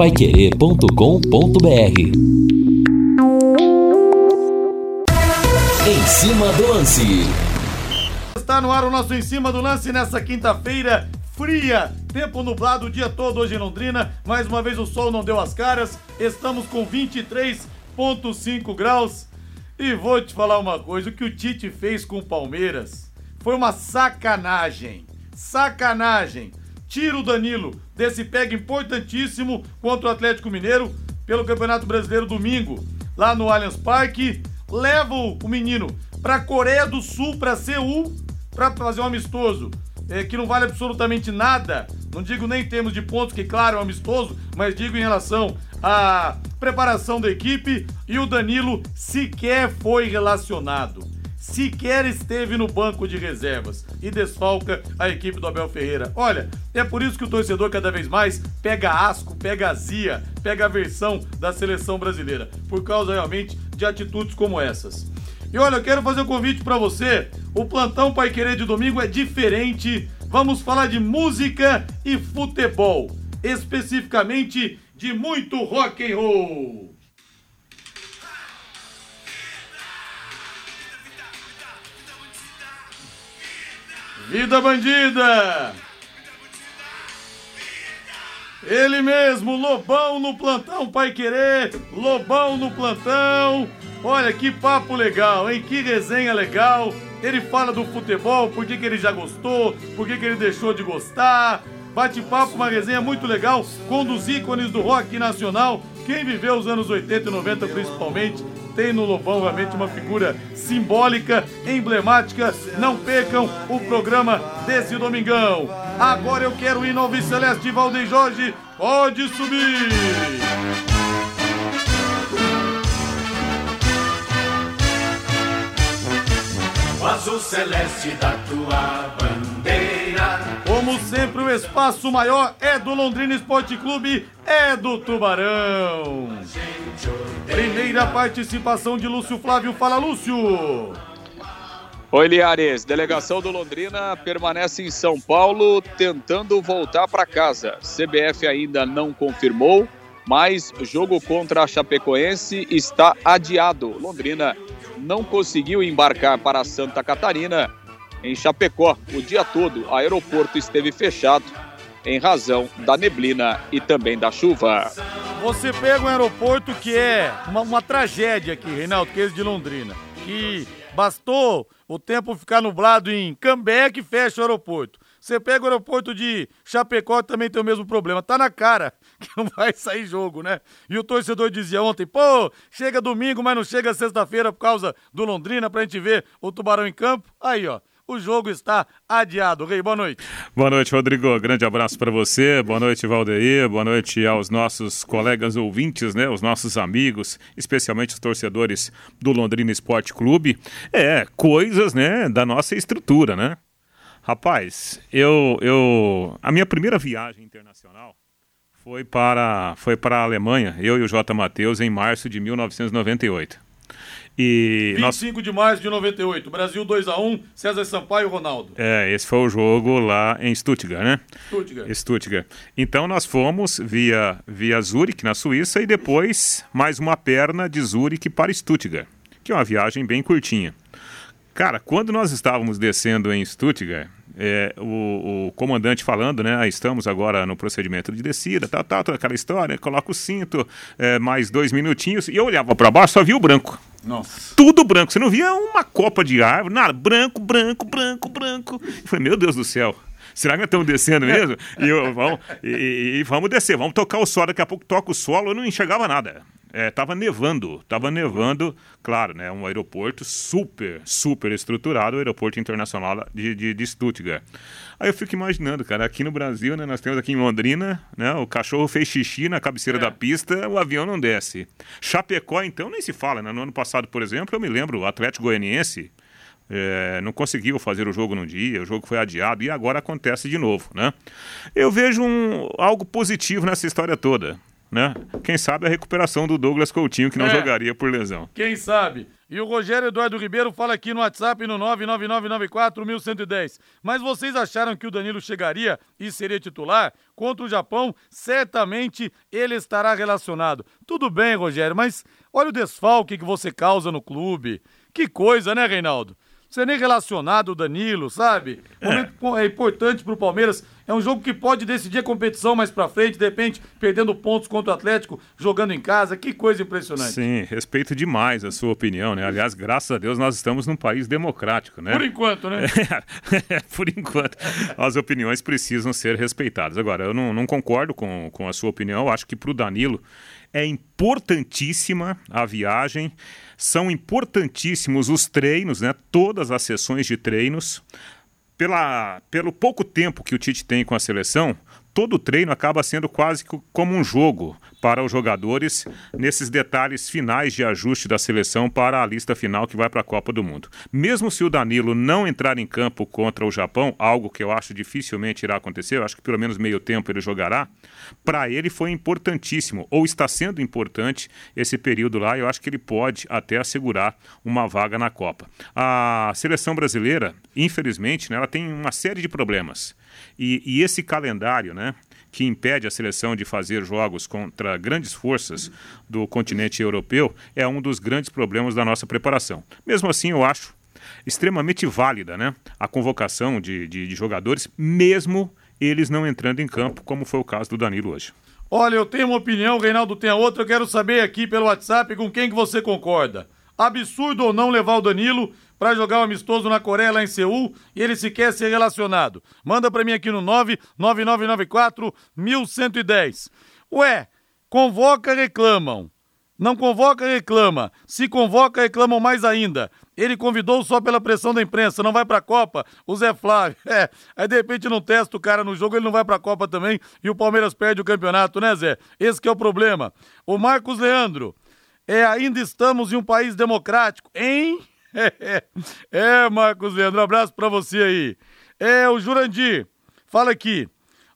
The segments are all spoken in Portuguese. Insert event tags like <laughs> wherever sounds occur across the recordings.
paiquerê.com.br Em cima do lance. Está no ar o nosso Em Cima do Lance nessa quinta-feira fria, tempo nublado o dia todo hoje em Londrina. Mais uma vez o sol não deu as caras. Estamos com 23,5 graus. E vou te falar uma coisa: o que o Tite fez com o Palmeiras foi uma sacanagem. Sacanagem. Tira o Danilo desse pega importantíssimo contra o Atlético Mineiro pelo Campeonato Brasileiro domingo, lá no Allianz Parque. Leva o menino para Coreia do Sul, para Seul, para fazer um amistoso é, que não vale absolutamente nada. Não digo nem em termos de pontos, que claro é um amistoso, mas digo em relação à preparação da equipe e o Danilo sequer foi relacionado. Sequer esteve no banco de reservas e desfalca a equipe do Abel Ferreira. Olha, é por isso que o torcedor cada vez mais pega asco, pega azia, pega a versão da seleção brasileira, por causa realmente de atitudes como essas. E olha, eu quero fazer um convite para você. O plantão Pai Querer de domingo é diferente. Vamos falar de música e futebol, especificamente de muito rock and roll. Vida bandida! Ele mesmo, Lobão no plantão, Pai Querer, Lobão no plantão. Olha que papo legal, hein? Que resenha legal. Ele fala do futebol, por que, que ele já gostou, por que, que ele deixou de gostar. Bate-papo, uma resenha muito legal com os ícones do rock nacional. Quem viveu os anos 80 e 90 principalmente, tem no Lobão realmente uma figura simbólica, emblemática. Não percam o programa desse domingão. Agora eu quero ir no Alves Celeste Valdeir Jorge. Pode subir! o azul celeste da tua bandeira. Como sempre, o espaço maior é do Londrina Esporte Clube, é do Tubarão. Primeira participação de Lúcio Flávio. Fala, Lúcio. Oi, Liares. Delegação do Londrina permanece em São Paulo tentando voltar para casa. CBF ainda não confirmou, mas jogo contra a Chapecoense está adiado. Londrina não conseguiu embarcar para Santa Catarina. Em Chapecó, o dia todo, o aeroporto esteve fechado em razão da neblina e também da chuva. Você pega um aeroporto que é uma, uma tragédia aqui, Reinaldo, que é esse de Londrina. Que bastou o tempo ficar nublado em Cambé que fecha o aeroporto. Você pega o aeroporto de Chapecó também tem o mesmo problema. Tá na cara <laughs> que não vai sair jogo, né? E o torcedor dizia ontem, pô, chega domingo, mas não chega sexta-feira por causa do Londrina pra gente ver o Tubarão em campo. Aí, ó, o jogo está adiado. Rei, boa noite. Boa noite, Rodrigo. Grande abraço para você. Boa noite, Valdeir. Boa noite aos nossos colegas ouvintes, né? Os nossos amigos, especialmente os torcedores do Londrina Esporte Clube. É, coisas, né, da nossa estrutura, né? Rapaz, eu, eu. A minha primeira viagem internacional foi para, foi para a Alemanha, eu e o J. Matheus, em março de 1998. E 25 nós... de março de 98, Brasil 2x1, César Sampaio e Ronaldo. É, esse foi o jogo lá em Stuttgart, né? Stuttgart. Stuttgart. Então nós fomos via, via Zurich, na Suíça, e depois mais uma perna de Zurich para Stuttgart, que é uma viagem bem curtinha. Cara, quando nós estávamos descendo em Stuttgart, é, o, o, comandante falando, né? Ah, estamos agora no procedimento de descida, tal, tal, toda aquela história, coloca o cinto, é, mais dois minutinhos, e eu olhava para baixo, só via o branco. Nossa. Tudo branco, você não via uma copa de árvore, nada, branco, branco, branco, branco. Eu falei, meu Deus do céu. Será que nós estamos descendo mesmo? e, eu, vamos, e, e, vamos descer, vamos tocar o solo. Daqui a pouco toca o solo, eu não enxergava nada. É, tava nevando, tava nevando, claro, né? Um aeroporto super, super estruturado, o aeroporto internacional de, de, de, Stuttgart. Aí eu fico imaginando, cara, aqui no Brasil, né? Nós temos aqui em Londrina, né? O cachorro fez xixi na cabeceira é. da pista, o avião não desce. Chapecó, então, nem se fala, né? No ano passado, por exemplo, eu me lembro, o Atlético Goianiense é, não conseguiu fazer o jogo no dia, o jogo foi adiado e agora acontece de novo, né? Eu vejo um, algo positivo nessa história toda né? Quem sabe a recuperação do Douglas Coutinho, que não é. jogaria por lesão. Quem sabe? E o Rogério Eduardo Ribeiro fala aqui no WhatsApp no 99994-1110. Mas vocês acharam que o Danilo chegaria e seria titular? Contra o Japão, certamente ele estará relacionado. Tudo bem, Rogério, mas olha o desfalque que você causa no clube. Que coisa, né, Reinaldo? Você nem relacionado o Danilo, sabe? Momento é importante pro Palmeiras. É um jogo que pode decidir a competição mais pra frente, de repente, perdendo pontos contra o Atlético, jogando em casa. Que coisa impressionante. Sim, respeito demais a sua opinião, né? Aliás, graças a Deus nós estamos num país democrático, né? Por enquanto, né? <laughs> É, por enquanto, as opiniões precisam ser respeitadas. Agora, eu não, não concordo com, com a sua opinião. Eu acho que pro Danilo é importantíssima a viagem, são importantíssimos os treinos, né? Todas as sessões de treinos. Pela, pelo pouco tempo que o Tite tem com a seleção, todo treino acaba sendo quase como um jogo para os jogadores nesses detalhes finais de ajuste da seleção para a lista final que vai para a Copa do Mundo. Mesmo se o Danilo não entrar em campo contra o Japão, algo que eu acho dificilmente irá acontecer, eu acho que pelo menos meio tempo ele jogará, para ele foi importantíssimo, ou está sendo importante esse período lá, eu acho que ele pode até assegurar uma vaga na Copa. A seleção brasileira, infelizmente, né, ela tem uma série de problemas. E, e esse calendário, né, que impede a seleção de fazer jogos contra grandes forças do continente europeu, é um dos grandes problemas da nossa preparação. Mesmo assim, eu acho extremamente válida né, a convocação de, de, de jogadores, mesmo eles não entrando em campo, como foi o caso do Danilo hoje. Olha, eu tenho uma opinião, o Reinaldo tem a outra, eu quero saber aqui pelo WhatsApp com quem que você concorda. Absurdo ou não levar o Danilo para jogar o um amistoso na Coreia, lá em Seul, e ele se quer ser relacionado. Manda para mim aqui no 99994 1110. Ué, convoca, reclamam. Não convoca, reclama. Se convoca, reclamam mais ainda. Ele convidou só pela pressão da imprensa, não vai pra Copa. O Zé Flávio. <laughs> É, aí de repente não testa o cara no jogo, ele não vai pra Copa também e o Palmeiras perde o campeonato, né, Zé? Esse é o problema. O Marcos Leandro. É, ainda estamos em um país democrático, hein? <laughs> É, Marcos Leandro, um abraço pra você aí. É, o Jurandir, fala aqui.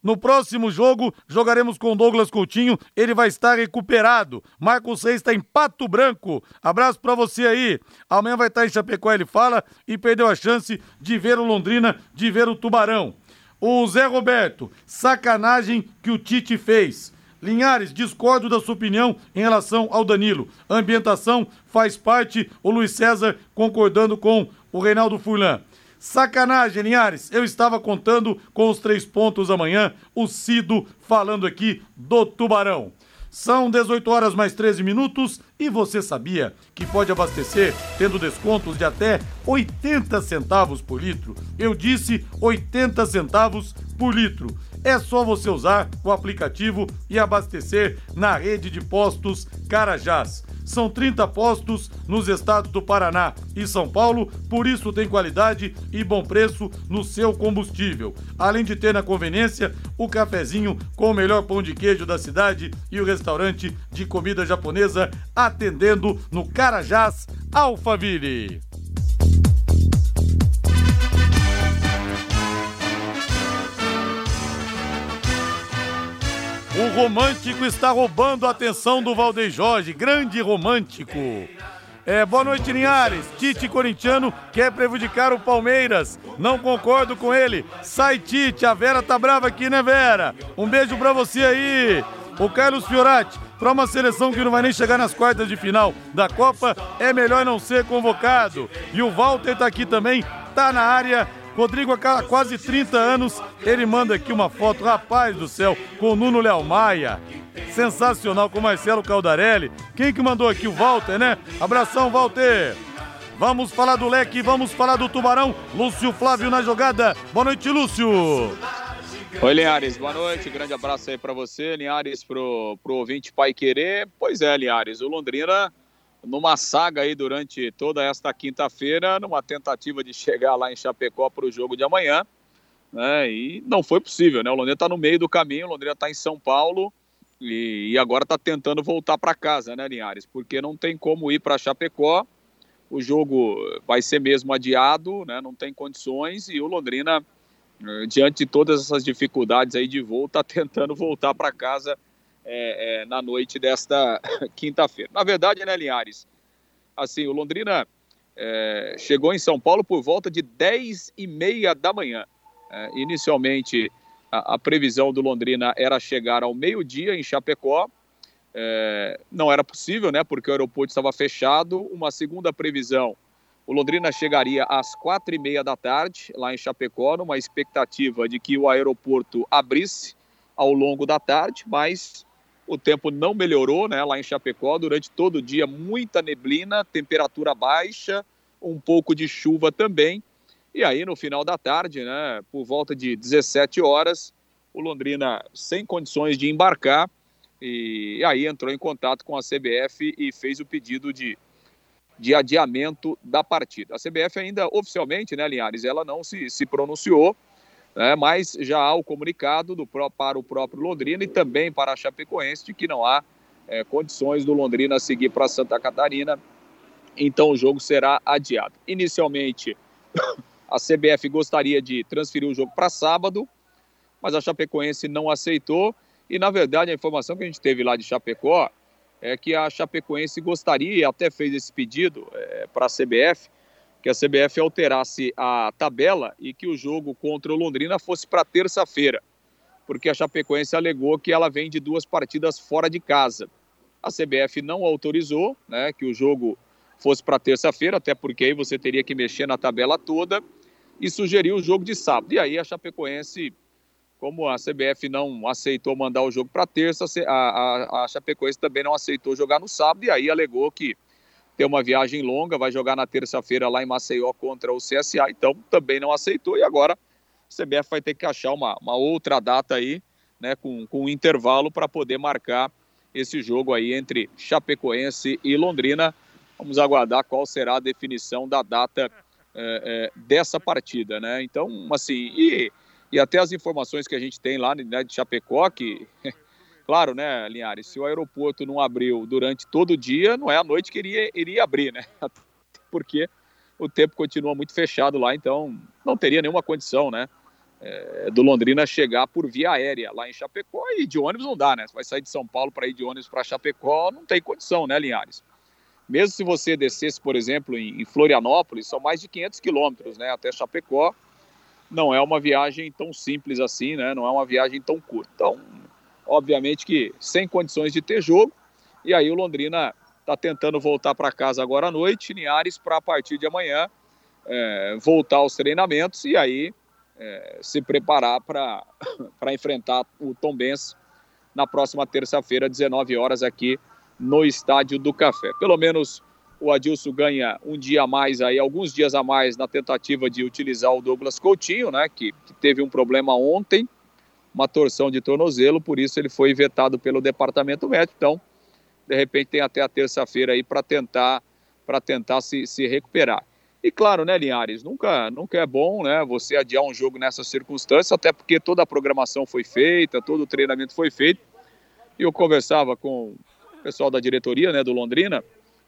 No próximo jogo, jogaremos com Douglas Coutinho. Ele vai estar recuperado. Marcos Reis está em Pato Branco. Abraço para você aí. Amanhã vai estar em Chapecó, ele fala, e perdeu a chance de ver o Londrina, de ver o Tubarão. O Zé Roberto, sacanagem que o Tite fez. Linhares, discordo da sua opinião em relação ao Danilo. A ambientação faz parte, o Luiz César concordando com o Reinaldo Furlan. Sacanagem, Linhares. Eu estava contando com os três pontos amanhã. O Cido falando aqui do Tubarão. São 18 horas mais 13 minutos e você sabia que pode abastecer tendo descontos de até 80 centavos por litro? Eu disse 80 centavos por litro. É só você usar o aplicativo e abastecer na rede de postos Carajás. São 30 postos nos estados do Paraná e São Paulo, por isso tem qualidade e bom preço no seu combustível. Além de ter na conveniência o cafezinho com o melhor pão de queijo da cidade e o restaurante de comida japonesa atendendo no Carajás Alphaville. O romântico está roubando a atenção do Valdeir Jorge, grande romântico. É, boa noite, Linhares. Tite corintiano quer prejudicar o Palmeiras. Não concordo com ele. Sai, Tite. A Vera tá brava aqui, né, Vera? Um beijo pra você aí. O Carlos Fiorati, para uma seleção que não vai nem chegar nas quartas de final da Copa, é melhor não ser convocado. E o Walter tá aqui também, tá na área Rodrigo, há quase 30 anos, ele manda aqui uma foto, rapaz do céu, com o Nuno Léo Maia. Sensacional com o Marcelo Caldarelli. Quem que mandou aqui? O Walter, né? Abração, Walter. Vamos falar do leque, vamos falar do Tubarão. Lúcio Flávio na jogada. Boa noite, Lúcio. Oi, Linhares, boa noite. Grande abraço aí para você, Linhares, pro, pro ouvinte Pai Querer. Pois é, Linhares, o Londrina numa saga aí durante toda esta quinta-feira, numa tentativa de chegar lá em Chapecó para o jogo de amanhã, né? E não foi possível, né? O Londrina está no meio do caminho, o Londrina está em São Paulo e, e agora está tentando voltar para casa, né, Linhares? Porque não tem como ir para Chapecó, o jogo vai ser mesmo adiado, né? Não tem condições e o Londrina, eh, diante de todas essas dificuldades aí de voo, está tentando voltar para casa é, é, na noite desta <laughs> quinta-feira. Na verdade, né, Linhares? Assim, o Londrina é, chegou em São Paulo por volta de 10 e meia da manhã. É, inicialmente, a, a, previsão do Londrina era chegar ao meio-dia em Chapecó. É, não era possível, né? Porque o aeroporto estava fechado. Uma segunda previsão, o Londrina chegaria às quatro e meia da tarde lá em Chapecó, numa expectativa de que o aeroporto abrisse ao longo da tarde, mas o tempo não melhorou, né? Lá em Chapecó, durante todo o dia, muita neblina, temperatura baixa, um pouco de chuva também. E aí, no final da tarde, né, por volta de 17 horas, o Londrina sem condições de embarcar, e aí entrou em contato com a CBF e fez o pedido de, de adiamento da partida. A CBF ainda oficialmente, né, Linhares, ela não se, se pronunciou, né, mas já há o comunicado do, para o próprio Londrina e também para a Chapecoense de que não há é, condições do Londrina seguir para Santa Catarina, então o jogo será adiado. Inicialmente, <coughs> a CBF gostaria de transferir o jogo para sábado, mas a Chapecoense não aceitou. E na verdade, a informação que a gente teve lá de Chapecó é que a Chapecoense gostaria, e até fez esse pedido é, para a CBF, que a CBF alterasse a tabela e que o jogo contra o Londrina fosse para terça-feira, porque a Chapecoense alegou que ela vem de duas partidas fora de casa. A CBF não autorizou né, que o jogo fosse para terça-feira, até porque aí você teria que mexer na tabela toda, e sugeriu o jogo de sábado. E aí a Chapecoense, como a CBF não aceitou mandar o jogo para terça, a, a, a Chapecoense também não aceitou jogar no sábado, e aí alegou que tem uma viagem longa, vai jogar na terça-feira lá em Maceió contra o CSA, então também não aceitou e agora a CBF vai ter que achar uma, uma outra data aí, né, com, com um intervalo para poder marcar esse jogo aí entre Chapecoense e Londrina. Vamos aguardar qual será a definição da data é, é, dessa partida, né? Então, assim, e, e até as informações que a gente tem lá né, de Chapecó, que Claro, né, Linhares, se o aeroporto não abriu durante todo o dia, não é a noite que iria, iria abrir, né? <laughs> Porque o tempo continua muito fechado lá, então não teria nenhuma condição, né? É, do Londrina chegar por via aérea lá em Chapecó e de ônibus não dá, né? Você vai sair de São Paulo para ir de ônibus para Chapecó, não tem condição, né, Linhares? Mesmo se você descesse, por exemplo, em, em Florianópolis, são mais de 500 quilômetros, né, até Chapecó. Não é uma viagem tão simples assim, né? Não é uma viagem tão curta. Então, obviamente que sem condições de ter jogo. E aí o Londrina está tentando voltar para casa agora à noite, Linhares, para a partir de amanhã é, voltar aos treinamentos e aí é, se preparar para <laughs> enfrentar o Tom Benz na próxima terça-feira, 19 horas, aqui no Estádio do Café. Pelo menos o Adilson ganha um dia a mais aí, alguns dias a mais na tentativa de utilizar o Douglas Coutinho, né, que, que teve um problema ontem, uma torção de tornozelo, por isso ele foi vetado pelo departamento médico. Então, de repente tem até a terça-feira aí para tentar para tentar se, se recuperar. E claro, né, Linhares, nunca, nunca é bom, né, você adiar um jogo nessas circunstâncias, até porque toda a programação foi feita, todo o treinamento foi feito. E eu conversava com o pessoal da diretoria, né, do Londrina,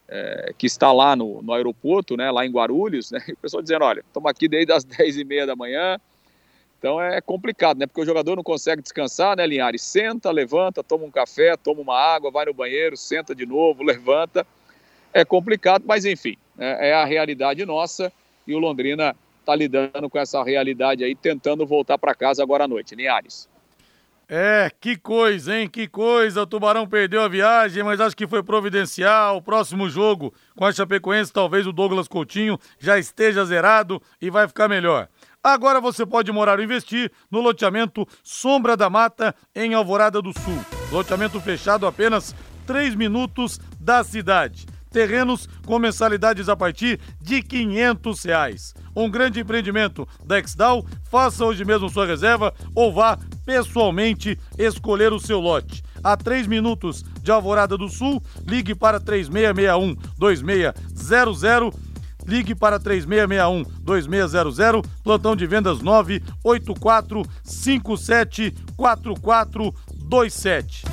é, que está lá no, no aeroporto, né, lá em Guarulhos, né, <laughs> e o pessoal dizendo, olha, estamos aqui desde as <laughs> 10 e meia da manhã, então é complicado, né? Porque o jogador não consegue descansar, né, Linhares? Senta, levanta, toma um café, toma uma água, vai no banheiro, senta de novo, <laughs> levanta. É complicado, mas enfim, é, é a realidade nossa e o Londrina está lidando com essa realidade aí, tentando voltar para casa agora à noite. Linhares. É, que coisa, hein? Que coisa. O Tubarão perdeu a viagem, mas acho que foi providencial. O próximo jogo com a Chapecoense, talvez o Douglas Coutinho já esteja zerado e vai ficar melhor. Agora você pode morar ou investir no loteamento Sombra da Mata, em Alvorada do Sul. Loteamento fechado apenas 3 minutos da cidade. Terrenos com mensalidades a partir de 500 reais. Um grande empreendimento da Exdal. Faça hoje mesmo sua reserva ou vá pessoalmente escolher o seu lote. A 3 minutos de Alvorada do Sul, ligue para 3661 2600 Ligue para 3661-2600, plantão de vendas 984-574427.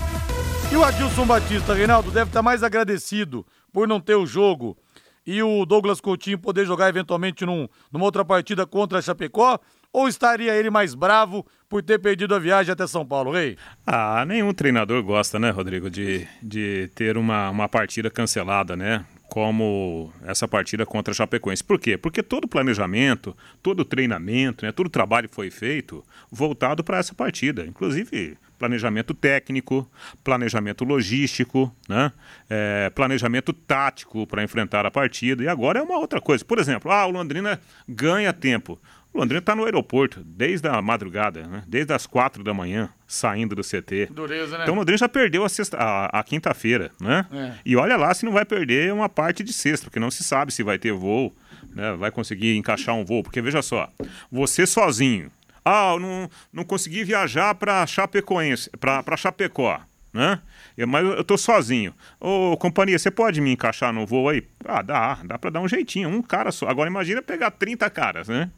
E o Adilson Batista, Reinaldo, deve estar mais agradecido por não ter o jogo e o Douglas Coutinho poder jogar eventualmente num, numa outra partida contra a Chapecó ou estaria ele mais bravo por ter perdido a viagem até São Paulo, Rei? Ah, nenhum treinador gosta, né, Rodrigo, de, de ter uma, uma partida cancelada, né? Como essa partida contra a Chapecoense. Por quê? Porque todo o planejamento, todo o treinamento, né, todo o trabalho foi feito voltado para essa partida. Inclusive, planejamento técnico, planejamento logístico, né? É, planejamento tático para enfrentar a partida. E agora é uma outra coisa. Por exemplo, ah, o Londrina ganha tempo. O Londrina está no aeroporto desde a madrugada, né? desde as quatro da manhã, saindo do CT. Dureza, né? Então o Londrina já perdeu a, sexta, a, a quinta-feira, né? É. E olha lá se não vai perder uma parte de sexta, porque não se sabe se vai ter voo, né? vai conseguir encaixar um voo. Porque veja só, você sozinho, ah, eu não, não consegui viajar para Chapecoense, para Chapecó, né? Eu, mas eu tô sozinho. Ô, companhia, você pode me encaixar no voo aí? Ah, dá, dá para dar um jeitinho, um cara só. Agora imagina pegar 30 caras, né?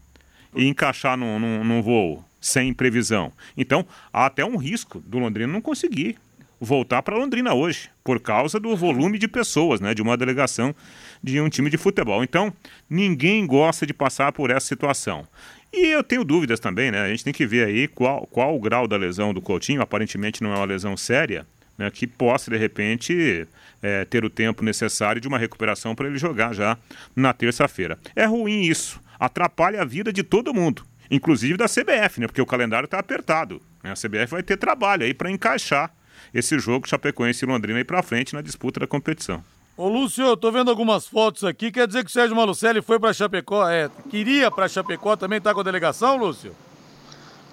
E encaixar num, num, num voo sem previsão. Então, há até um risco do Londrina não conseguir voltar para Londrina hoje, por causa do volume de pessoas, né, de uma delegação de um time de futebol. Então, ninguém gosta de passar por essa situação. E eu tenho dúvidas também, né? A gente tem que ver aí qual, qual o grau da lesão do Coutinho, aparentemente não é uma lesão séria, né, que possa, de repente, é, ter o tempo necessário de uma recuperação para ele jogar já na terça-feira. É ruim isso, atrapalha a vida de todo mundo, inclusive da CBF, né, porque o calendário está apertado. Né, a CBF vai ter trabalho aí para encaixar esse jogo Chapecoense e Londrina aí para frente na disputa da competição. Ô Lúcio, eu tô vendo algumas fotos aqui, quer dizer que o Sérgio Malucelli foi para Chapecó, é, queria para Chapecó também tá com a delegação, Lúcio?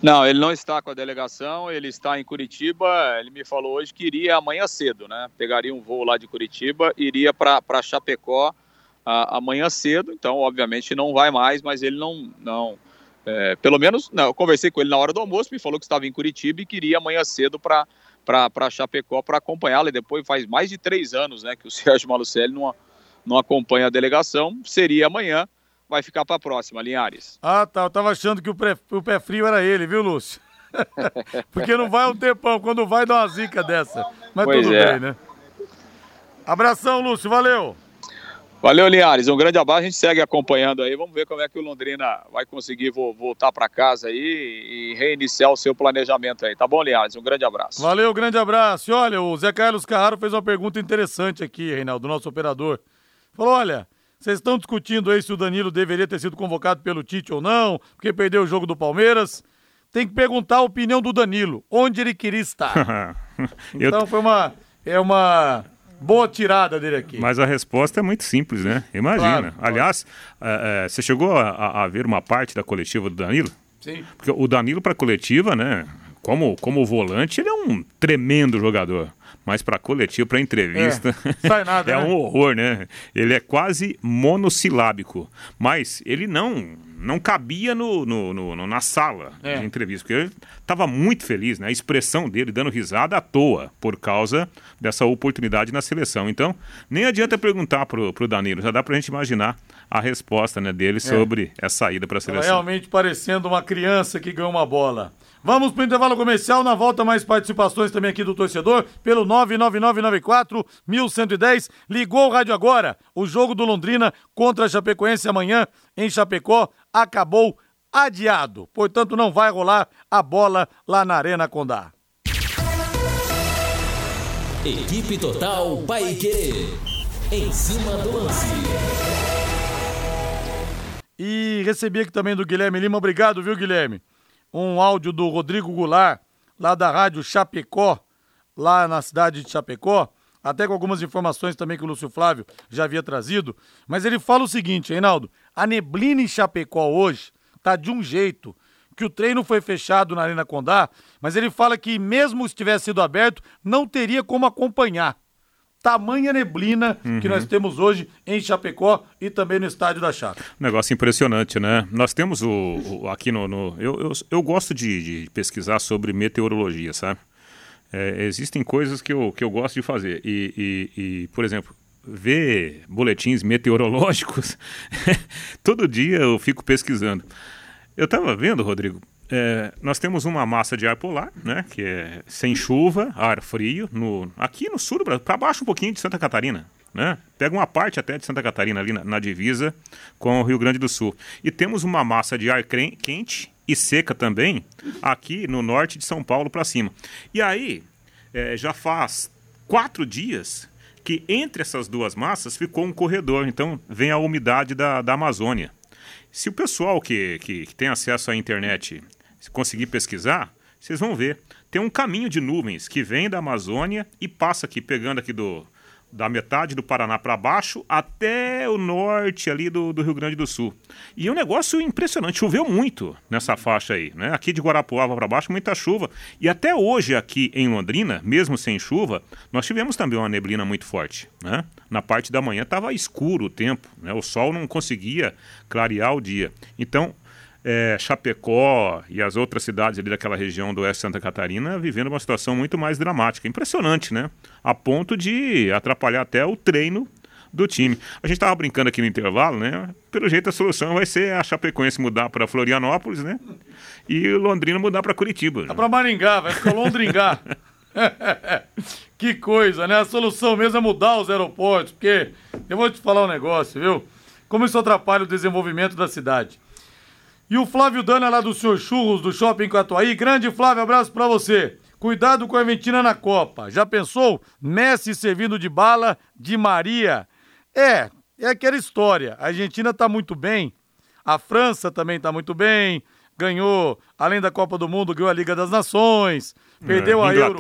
Não, ele não está com a delegação, ele está em Curitiba. Ele me falou hoje que iria amanhã cedo, né? Pegaria um voo lá de Curitiba, iria para Chapecó a, amanhã cedo. Então, obviamente, não vai mais, mas ele não. não é, pelo menos, não, eu conversei com ele na hora do almoço, me falou que estava em Curitiba e queria amanhã cedo para para Chapecó para acompanhá-la. E depois faz mais de três anos né, que o <laughs> Sérgio Malucelli não, não acompanha a delegação. Seria amanhã, vai ficar para a próxima, Linhares. Ah, tá. Eu tava achando que o, pré, o pé frio era ele, viu, Lúcio? <laughs> Porque não vai um tempão, quando vai dá uma zica dessa. Mas Pois tudo é. bem, né? Abração, Lúcio, valeu! Valeu, Linhares. Um grande abraço. A gente segue acompanhando aí. Vamos ver como é que o Londrina vai conseguir vo- voltar para casa aí e reiniciar o seu planejamento aí. Tá bom, Linhares? Um grande abraço. Valeu, grande abraço. E olha, o Zé Carlos Carraro fez uma pergunta interessante aqui, Reinaldo, nosso operador. Falou: olha, vocês estão discutindo aí se o Danilo deveria ter sido convocado pelo Tite ou não, porque perdeu o jogo do Palmeiras. Tem que perguntar a opinião do Danilo, onde ele queria estar. <laughs> Eu- Então foi uma. É uma boa tirada dele aqui. Mas a resposta é muito simples, né? Imagina. Claro, Aliás, é, é, você chegou a, a- a ver uma parte da coletiva do Danilo? Sim. Porque o Danilo para coletiva, né? Como, como volante, ele é um tremendo jogador. Mas para coletiva, para entrevista, É, sai nada, <laughs> é né? um horror, né? Ele é quase monossilábico. Mas ele não não cabia no, no- no- na sala É. de entrevista, porque ele estava muito feliz, né? A expressão dele dando risada à toa por causa dessa oportunidade na seleção. Então, nem adianta perguntar pro, pro Danilo, já dá pra gente imaginar a resposta né, dele sobre essa ida para a seleção. realmente parecendo uma criança que ganhou uma bola. Vamos pro intervalo comercial, na volta mais participações também aqui do torcedor, pelo 99994 1110. Ligou o rádio agora. O jogo do Londrina contra a Chapecoense amanhã em Chapecó acabou adiado. Portanto, não vai rolar a bola lá na Arena Condá. Equipe Total Paiquerê. Em cima do lance. E recebi aqui também do Guilherme Lima. Obrigado, viu, Guilherme? Um áudio do Rodrigo Goulart, lá da Rádio Chapecó, lá na cidade de Chapecó. Até com algumas informações também que o Lúcio Flávio já havia trazido. Mas ele fala o seguinte, Reinaldo: a neblina em Chapecó hoje tá de um jeito que o treino foi fechado na Arena Condá, mas ele fala que mesmo se tivesse sido aberto, não teria como acompanhar. Tamanha neblina que nós temos hoje em Chapecó e também no estádio da Chape. Negócio impressionante, né? Nós temos o, o- aqui no. no- eu, eu, eu gosto de, de pesquisar sobre meteorologia, sabe? É, existem coisas que eu, que eu gosto de fazer. E, e- e, por exemplo, ver boletins meteorológicos, <laughs> todo dia eu fico pesquisando. Eu estava vendo, Rodrigo, é, nós temos uma massa de ar polar, né? Que é sem chuva, ar frio, no, aqui no sul para baixo um pouquinho de Santa Catarina. Né? Pega uma parte até de Santa Catarina ali na, na divisa com o Rio Grande do Sul. E temos uma massa de ar quente e seca também aqui no norte de São Paulo para cima. E aí, é, já faz quatro dias que entre essas duas massas ficou um corredor. Então, vem a umidade da, da Amazônia. Se o pessoal que, que, que tem acesso à internet conseguir pesquisar, vocês vão ver. Tem um caminho de nuvens que vem da Amazônia e passa aqui, pegando aqui do, da metade do Paraná para baixo até o norte ali do, do, Rio Grande do Sul. E é um negócio impressionante, choveu muito nessa faixa aí, né? Aqui de Guarapuava para baixo, muita chuva. E até hoje aqui em Londrina, mesmo sem chuva, nós tivemos também uma neblina muito forte, né? Na parte da manhã estava escuro o tempo, né? O sol não conseguia clarear o dia. Então, é, Chapecó e as outras cidades ali daquela região do oeste de Santa Catarina vivendo uma situação muito mais dramática. Impressionante, né? A ponto de atrapalhar até o treino do time. A gente estava brincando aqui no intervalo, né? Pelo jeito a solução vai ser a Chapecoense mudar para Florianópolis, né? E o Londrina mudar para Curitiba. Né? Para Maringá, vai ficar Londringá. <laughs> <laughs> que coisa, né? A solução mesmo é mudar os aeroportos, porque eu vou te falar um negócio, viu? Como isso atrapalha o desenvolvimento da cidade. E o Flávio Dana lá do Senhor Churros, do Shopping Catuaí. Grande Flávio, abraço para você. Cuidado com a Argentina na Copa. Já pensou? Messi servindo de bala de Maria. É, é aquela história. A Argentina tá muito bem. A França também tá muito bem. Ganhou, além da Copa do Mundo, ganhou a Liga das Nações. Perdeu é, a Euro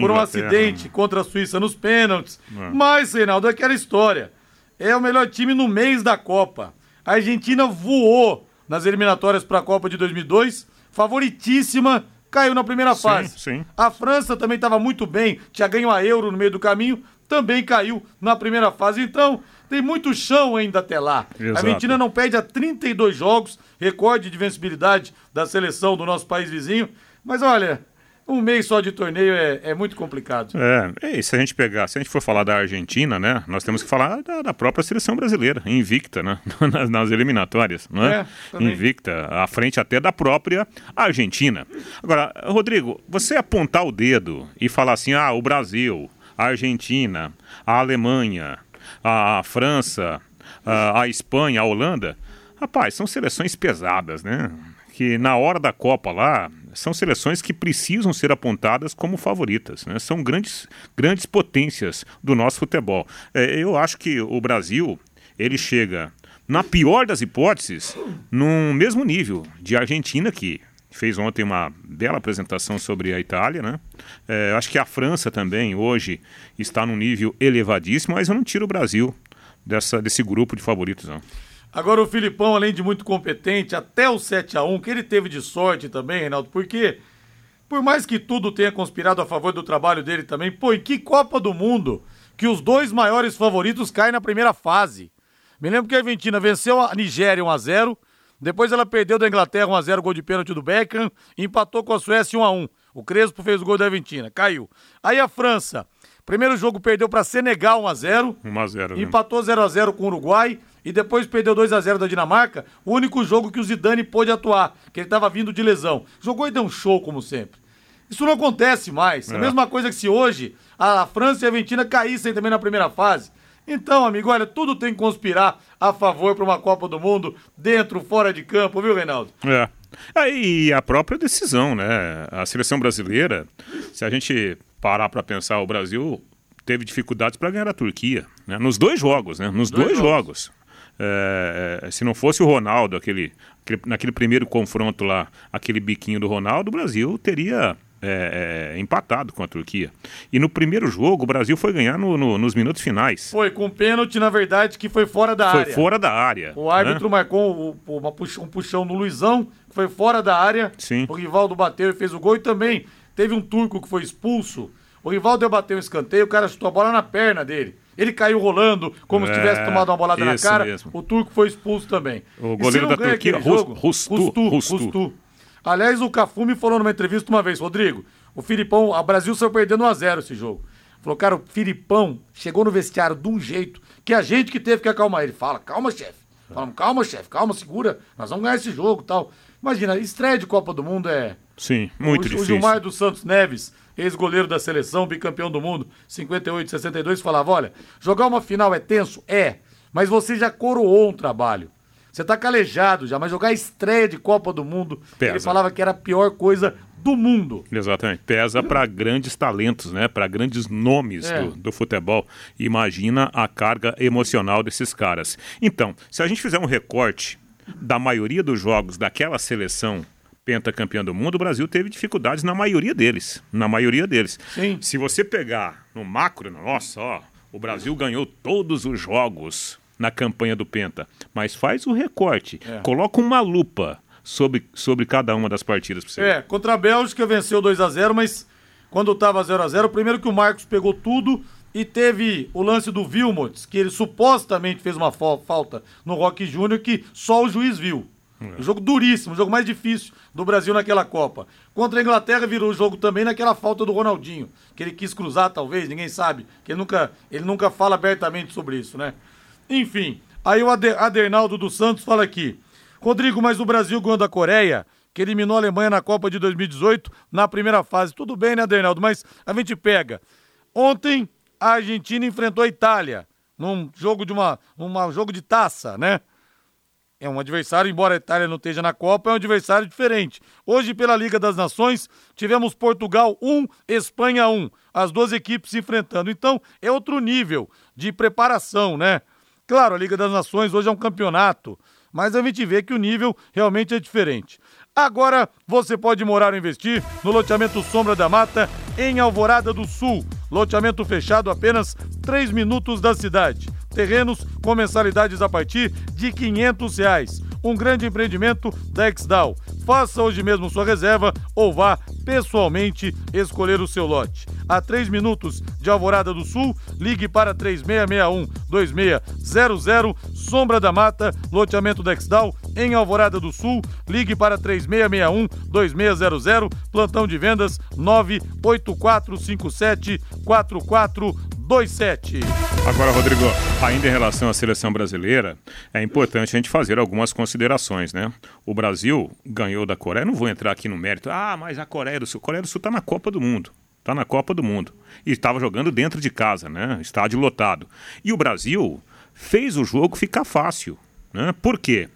por um acidente contra a Suíça nos pênaltis. É. Mas, Reinaldo, é aquela história. É o melhor time no mês da Copa. A Argentina voou nas eliminatórias para a Copa de 2002, favoritíssima, caiu na primeira sim, fase. Sim. A França também estava muito bem, tinha ganho a Euro no meio do caminho, também caiu na primeira fase. Então, tem muito chão ainda até lá. Exato. A Argentina não perde a 32 jogos, recorde de vencibilidade da seleção do nosso país vizinho. Mas olha, um mês só de torneio é, é muito complicado. É, e se a gente pegar, se a gente for falar da Argentina, né, nós temos que falar da, da própria seleção brasileira, invicta, né, <laughs> nas, nas eliminatórias, não é? é invicta, à frente até da própria Argentina. Agora, Rodrigo, você apontar o dedo e falar assim, ah, o Brasil, a Argentina, a Alemanha, a, França, a, a Espanha, a Holanda, rapaz, são seleções pesadas, né? Que na hora da Copa lá, são seleções que precisam ser apontadas como favoritas. Né? São grandes, grandes potências do nosso futebol. É, eu acho que o Brasil ele chega, na pior das hipóteses, no mesmo nível de Argentina, que fez ontem uma bela apresentação sobre a Itália, né? É, acho que a França também hoje está num nível elevadíssimo, mas eu não tiro o Brasil dessa, desse grupo de favoritos, não. Agora o Filipão, além de muito competente, até o 7 a 1 que ele teve de sorte também, Reinaldo, porque por mais que tudo tenha conspirado a favor do trabalho dele também, pô, em que Copa do Mundo que os dois maiores favoritos caem na primeira fase? Me lembro que a Argentina venceu a Nigéria 1 a 0 depois ela perdeu da Inglaterra 1x0, gol de pênalti do Beckham, empatou com a Suécia 1x1. O Crespo fez o gol da Argentina, caiu. Aí a França, primeiro jogo perdeu para Senegal 1x0. 1x0. Né? Empatou 0x0 com o Uruguai e depois perdeu 2 a 0 da Dinamarca, o único jogo que o Zidane pôde atuar, que ele estava vindo de lesão. Jogou e deu um show, como sempre. Isso não acontece mais. É. A mesma coisa que se hoje a França e a Argentina caíssem também na primeira fase. Então, amigo, olha, tudo tem que conspirar a favor para uma Copa do Mundo, dentro, fora de campo, viu, Reinaldo? É. Aí a própria decisão, né? A seleção brasileira, se a gente parar para pensar, o Brasil teve dificuldades para ganhar a Turquia, né? Nos dois jogos, né? Nos dois, dois jogos. jogos. É, é, se não fosse o Ronaldo, aquele, aquele, naquele primeiro confronto lá, aquele biquinho do Ronaldo, o Brasil teria é, é, empatado com a Turquia. E no primeiro jogo, o Brasil foi ganhar no, no, nos minutos finais. Foi, com pênalti, na verdade, que foi fora da foi área. Foi fora da área. O árbitro né? marcou uma, um puxão no Luizão, que foi fora da área. Sim. O Rivaldo bateu e fez o gol. E também teve um turco que foi expulso. O Rivaldo bateu um escanteio, o cara chutou a bola na perna dele. Ele caiu rolando, como é, se tivesse tomado uma bolada na cara. Mesmo. O turco foi expulso também. O goleiro da Turquia, Rustu, Rustu, Rustu. Aliás, o Cafu me falou numa entrevista uma vez, Rodrigo, o Filipão, o Brasil saiu perdendo 1x0 esse jogo. Falou, cara, o Filipão chegou no vestiário de um jeito que a gente que teve que acalmar ele. Fala, calma, chefe. Falamos, calma, chefe, calma, segura. Nós vamos ganhar esse jogo tal. Imagina, estreia de Copa do Mundo é. Sim, muito o, difícil. O Gilmar dos Santos Neves ex-goleiro da seleção, bicampeão do mundo, 58, 62, falava: olha, jogar uma final é tenso? É, mas você já coroou um trabalho. Você tá calejado já, mas jogar estreia de Copa do Mundo, Pesa. ele falava que era a pior coisa do mundo. Exatamente. Pesa para grandes talentos, né? Para grandes nomes É. do, do futebol. Imagina a carga emocional desses caras. Então, se a gente fizer um recorte da maioria dos jogos daquela seleção pentacampeã do mundo, o Brasil teve dificuldades na maioria deles. Na maioria deles. Sim. Se você pegar no macro, nossa, ó, o Brasil ganhou todos os jogos na campanha do Penta. Mas faz o recorte, É. coloca uma lupa sobre, sobre cada uma das partidas pra você. É, contra a Bélgica venceu 2 a 0 mas quando tava 0 a 0 primeiro que o Marcos pegou tudo e teve o lance do Vilmots, que ele supostamente fez uma fa- falta no Rock Júnior que só o juiz viu. Um jogo duríssimo, o jogo mais difícil do Brasil naquela Copa. Contra a Inglaterra virou o jogo também naquela falta do Ronaldinho, que ele quis cruzar talvez, ninguém sabe, que ele nunca, ele nunca fala abertamente sobre isso, né? Enfim, aí o Ade- Adernaldo dos Santos fala aqui. Rodrigo, mas o Brasil ganhou da Coreia, que eliminou a Alemanha na Copa de 2018 na primeira fase. Tudo bem, né, Adernaldo? Mas a gente pega. Ontem a Argentina enfrentou a Itália num jogo de uma, uma jogo de taça, né? É um adversário, embora a Itália não esteja na Copa, é um adversário diferente. Hoje, pela Liga das Nações, tivemos Portugal 1, Espanha 1. As duas equipes se enfrentando. Então, é outro nível de preparação, né? Claro, a Liga das Nações hoje é um campeonato, mas a gente vê que o nível realmente é diferente. Agora você pode morar ou investir no loteamento Sombra da Mata, em Alvorada do Sul. Loteamento fechado apenas 3 minutos da cidade. Terrenos com mensalidades a partir de 500 reais. Um grande empreendimento da Exdal. Faça hoje mesmo sua reserva ou vá pessoalmente escolher o seu lote. A 3 minutos de Alvorada do Sul, ligue para 3661-2600, Sombra da Mata, loteamento da Exdal, em Alvorada do Sul, ligue para 3661-2600, plantão de vendas 98457-4427. Agora, Rodrigo, ainda em relação à seleção brasileira, é importante a gente fazer algumas considerações, né? O Brasil ganhou da Coreia, não vou entrar aqui no mérito, ah, mas a Coreia do Sul, a Coreia do Sul está na Copa do Mundo. Está na Copa do Mundo. E estava jogando dentro de casa, né? Estádio lotado. E o Brasil fez o jogo ficar fácil. Né? Por quê?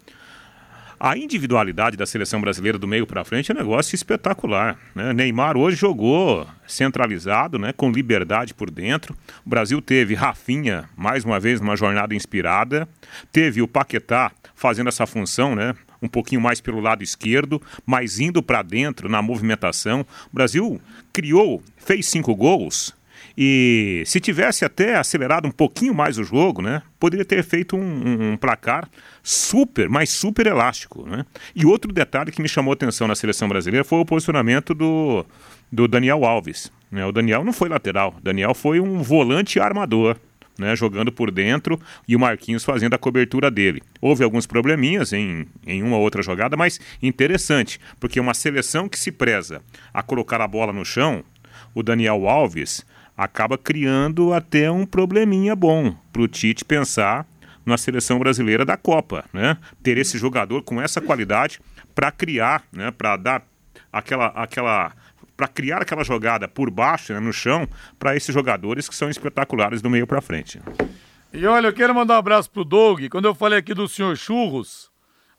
A individualidade da seleção brasileira do meio para frente é um negócio espetacular. Né? Neymar hoje jogou centralizado, né? com liberdade por dentro. O Brasil teve Rafinha, mais uma vez, numa jornada inspirada. Teve o Paquetá fazendo essa função, né? um pouquinho mais pelo lado esquerdo, mas indo para dentro na movimentação. O Brasil criou, fez cinco gols. E se tivesse até acelerado um pouquinho mais o jogo, né, poderia ter feito um, um- um placar super, mas super elástico. Né? E outro detalhe que me chamou atenção na seleção brasileira foi o posicionamento do, do Daniel Alves. né? O Daniel não foi lateral, o Daniel foi um volante armador. Né, jogando por dentro e o Marquinhos fazendo a cobertura dele. Houve alguns probleminhas em, em uma ou outra jogada, mas interessante, porque uma seleção que se preza a colocar a bola no chão, o Daniel Alves acaba criando até um probleminha bom para o Tite pensar na seleção brasileira da Copa, né? Ter esse jogador com essa qualidade para criar, né? Para dar aquela aquela para criar aquela jogada por baixo, né, no chão, para esses jogadores que são espetaculares do meio para frente. E olha, eu quero mandar um abraço pro Doug. Quando eu falei aqui do senhor Churros,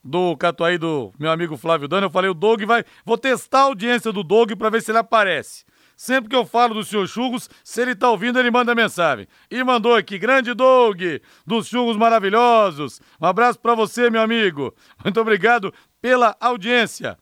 do Catuaí do meu amigo Flávio Dano, eu falei, o Doug vai. Vou testar a audiência do Doug pra ver se ele aparece. Sempre que eu falo do senhor Churros, se ele tá ouvindo, ele manda mensagem. E mandou aqui, grande Doug, dos Churros Maravilhosos. Um abraço pra você, meu amigo. Muito obrigado pela audiência.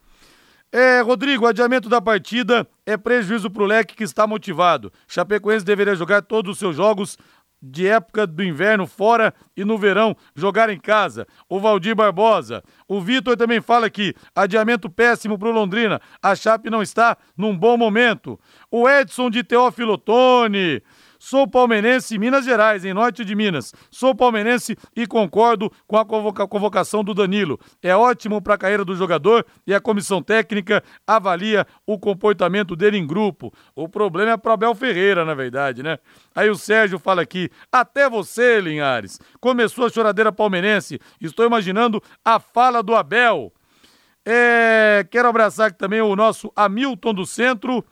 É, Rodrigo, o adiamento da partida é prejuízo pro leque que está motivado. Chapecoense deveria jogar todos os seus jogos de época do inverno fora e no verão jogar em casa. O Valdir Barbosa. O Vitor também fala aqui, adiamento péssimo pro Londrina. A Chape não está num bom momento. O Edson de Teófilo Tone. Sou palmeirense Minas Gerais, em norte de Minas. Sou palmeirense e concordo com a convoca- convocação do Danilo. É ótimo para a carreira do jogador e a comissão técnica avalia o comportamento dele em grupo. O problema é para Abel Ferreira, na verdade, né? Aí o Sérgio fala aqui, até você, Linhares. Começou a choradeira palmeirense. Estou imaginando a fala do Abel. É, quero abraçar aqui também o nosso Hamilton do Centro.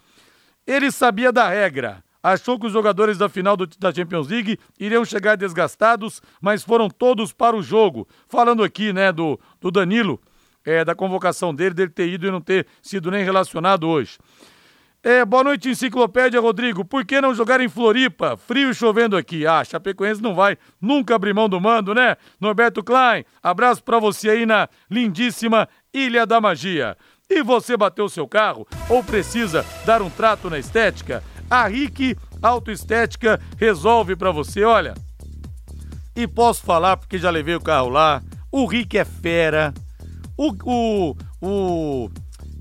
Ele sabia da regra. Achou que os jogadores da final do, da Champions League iriam chegar desgastados, mas foram todos para o jogo. Falando aqui, né, do, do Danilo, é, da convocação dele, dele ter ido e não ter sido nem relacionado hoje. É, boa noite, Enciclopédia Rodrigo. Por que não jogar em Floripa? Frio chovendo aqui. Ah, Chapecoense não vai nunca abrir mão do mando, né? Norberto Klein, abraço para você aí na lindíssima Ilha da Magia. E você bateu seu carro ou precisa dar um trato na estética? A RIC Autoestética resolve para você, olha. E posso falar porque já levei o carro lá. O Rick é fera. O. O. o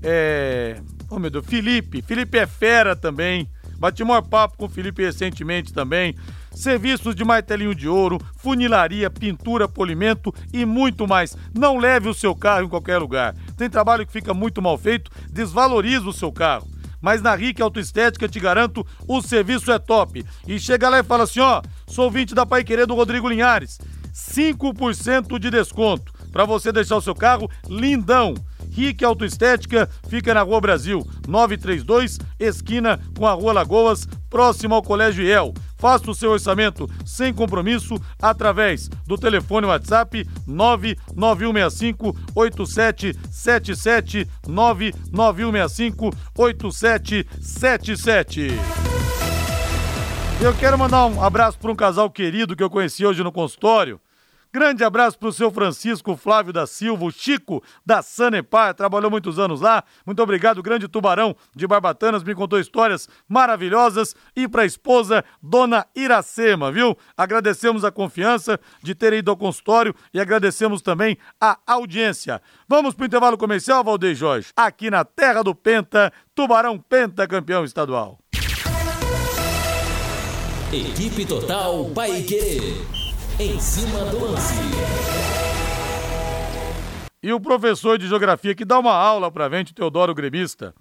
é, Oh, meu Deus, Felipe. Felipe é fera também. Bati maior papo com o Felipe recentemente também. Serviços de martelinho de ouro, funilaria, pintura, polimento e muito mais. Não leve o seu carro em qualquer lugar. Tem trabalho que fica muito mal feito, desvaloriza o seu carro. Mas na RIC Autoestética, te garanto, o serviço é top. E chega lá e fala assim: ó, sou ouvinte da Pai Querer do Rodrigo Linhares. 5% de desconto para você deixar o seu carro lindão. Rick Autoestética fica na Rua Brasil, 932, esquina com a Rua Lagoas, próximo ao Colégio IEL. Faça o seu orçamento sem compromisso através do telefone WhatsApp 99165 8777 99165 8777. Eu quero mandar um abraço para um casal querido que eu conheci hoje no consultório. Grande abraço para o seu Francisco Flávio da Silva, o Chico da Sanepar, trabalhou muitos anos lá. Muito obrigado, grande tubarão de Barbatanas, me contou histórias maravilhosas. E para a esposa, Dona Iracema, viu? Agradecemos a confiança de ter ido ao consultório e agradecemos também a audiência. Vamos para o intervalo comercial, Valdeir Jorge, aqui na terra do Penta, Tubarão Penta campeão estadual. Equipe Total Paique. Em cima do lance. E o professor de geografia que dá uma aula pra gente, Teodoro Gremista.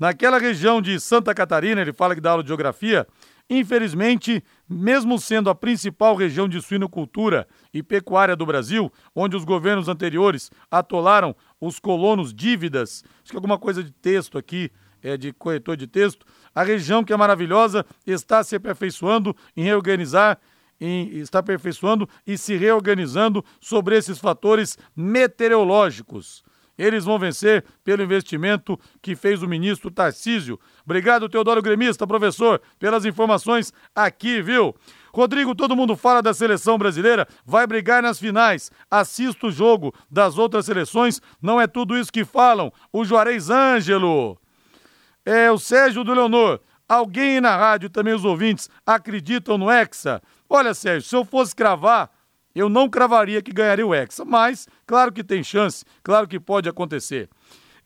Naquela região de Santa Catarina, ele fala que dá aula de geografia. Infelizmente, mesmo sendo a principal região de suinocultura e pecuária do Brasil, onde os governos anteriores atolaram os colonos dívidas, acho que alguma coisa de texto aqui, é de corretor de texto, a região que é maravilhosa está se aperfeiçoando em reorganizar em, está aperfeiçoando e se reorganizando sobre esses fatores meteorológicos. Eles vão vencer pelo investimento que fez o ministro Tarcísio. Obrigado, Teodoro Gremista, professor, pelas informações aqui, viu? Rodrigo, todo mundo fala da seleção brasileira, vai brigar nas finais. Assista o jogo das outras seleções, não é tudo isso que falam. O Juarez Ângelo. É o Sérgio do Leonor. Alguém na rádio, também os ouvintes, acreditam no Hexa? Olha, Sérgio, se eu fosse cravar, eu não cravaria que ganharia o Hexa, mas claro que tem chance, claro que pode acontecer.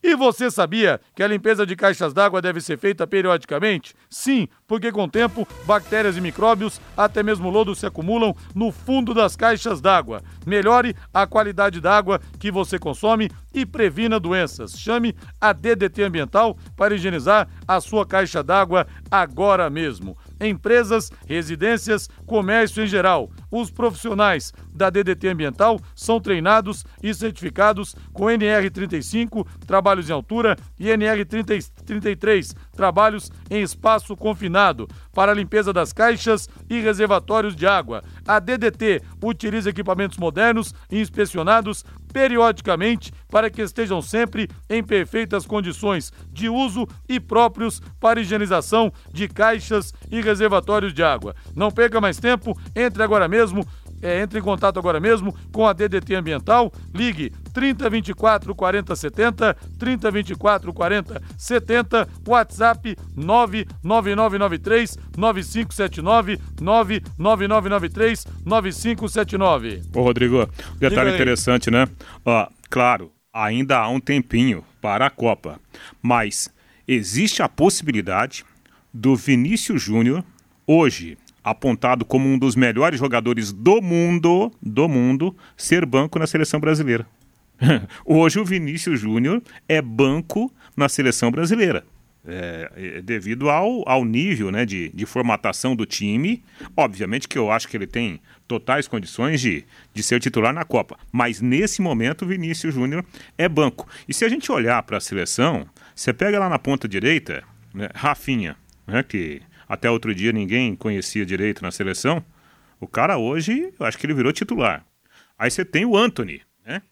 E você sabia que a limpeza de caixas d'água deve ser feita periodicamente? Sim, porque com o tempo, bactérias e micróbios, até mesmo lodo, se acumulam no fundo das caixas d'água. Melhore a qualidade da água que você consome e previna doenças. Chame a DDT Ambiental para higienizar a sua caixa d'água agora mesmo empresas, residências, comércio em geral. Os profissionais da DDT Ambiental são treinados e certificados com NR35, trabalhos em altura, e NR33, trabalhos em espaço confinado, para limpeza das caixas e reservatórios de água. A DDT utiliza equipamentos modernos e inspecionados periodicamente para que estejam sempre em perfeitas condições de uso e próprios para higienização de caixas e reservatórios de água. Não perca mais tempo, entre agora mesmo é, entre em contato agora mesmo com a DDT Ambiental. Ligue 3024 40 70, 3024 40 70, WhatsApp 99993 9579, 99993 9579. Ô, Rodrigo, detalhe interessante, né? Ó, claro, ainda há um tempinho para a Copa, mas existe a possibilidade do Vinícius Júnior hoje apontado como um dos melhores jogadores do mundo, do mundo, ser banco na seleção brasileira. <laughs> Hoje o Vinícius Júnior é banco na seleção brasileira. É, é, devido ao, ao nível né, de, de formatação do time. Obviamente que eu acho que ele tem totais condições de, de ser titular na Copa. Mas nesse momento o Vinícius Júnior é banco. E se a gente olhar para a seleção, você pega lá na ponta direita, né, Rafinha, né, que até outro dia ninguém conhecia direito na seleção, o cara hoje, eu acho que ele virou titular. Aí você tem o Anthony, né?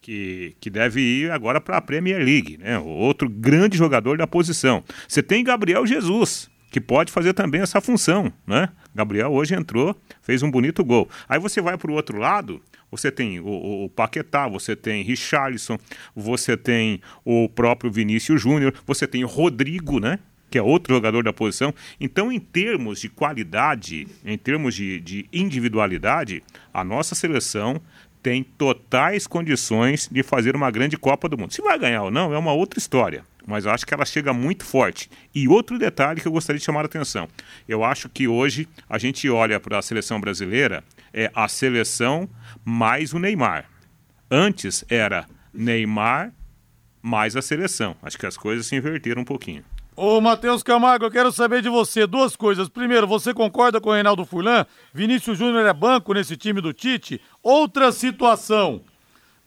Que, que deve ir agora para a Premier League, né? O outro grande jogador da posição. Você tem Gabriel Jesus, que pode fazer também essa função, né? Gabriel hoje entrou, fez um bonito gol. Aí você vai para o outro lado, você tem o, o, o, Paquetá, você tem Richarlison, você tem o próprio Vinícius Júnior, você tem o Rodrigo, né? Que é outro jogador da posição. Então, em termos de qualidade, em termos de, de individualidade, a nossa seleção tem totais condições de fazer uma grande Copa do Mundo. Se vai ganhar ou não é uma outra história, mas eu acho que ela chega muito forte. E outro detalhe que eu gostaria de chamar a atenção: eu acho que hoje a gente olha para a seleção brasileira, é a seleção mais o Neymar. Antes era Neymar mais a seleção. Acho que as coisas se inverteram um pouquinho. Ô, Matheus Camargo, eu quero saber de você duas coisas. Primeiro, você concorda com o Reinaldo Furlan? Vinícius Júnior é banco nesse time do Tite? Outra situação.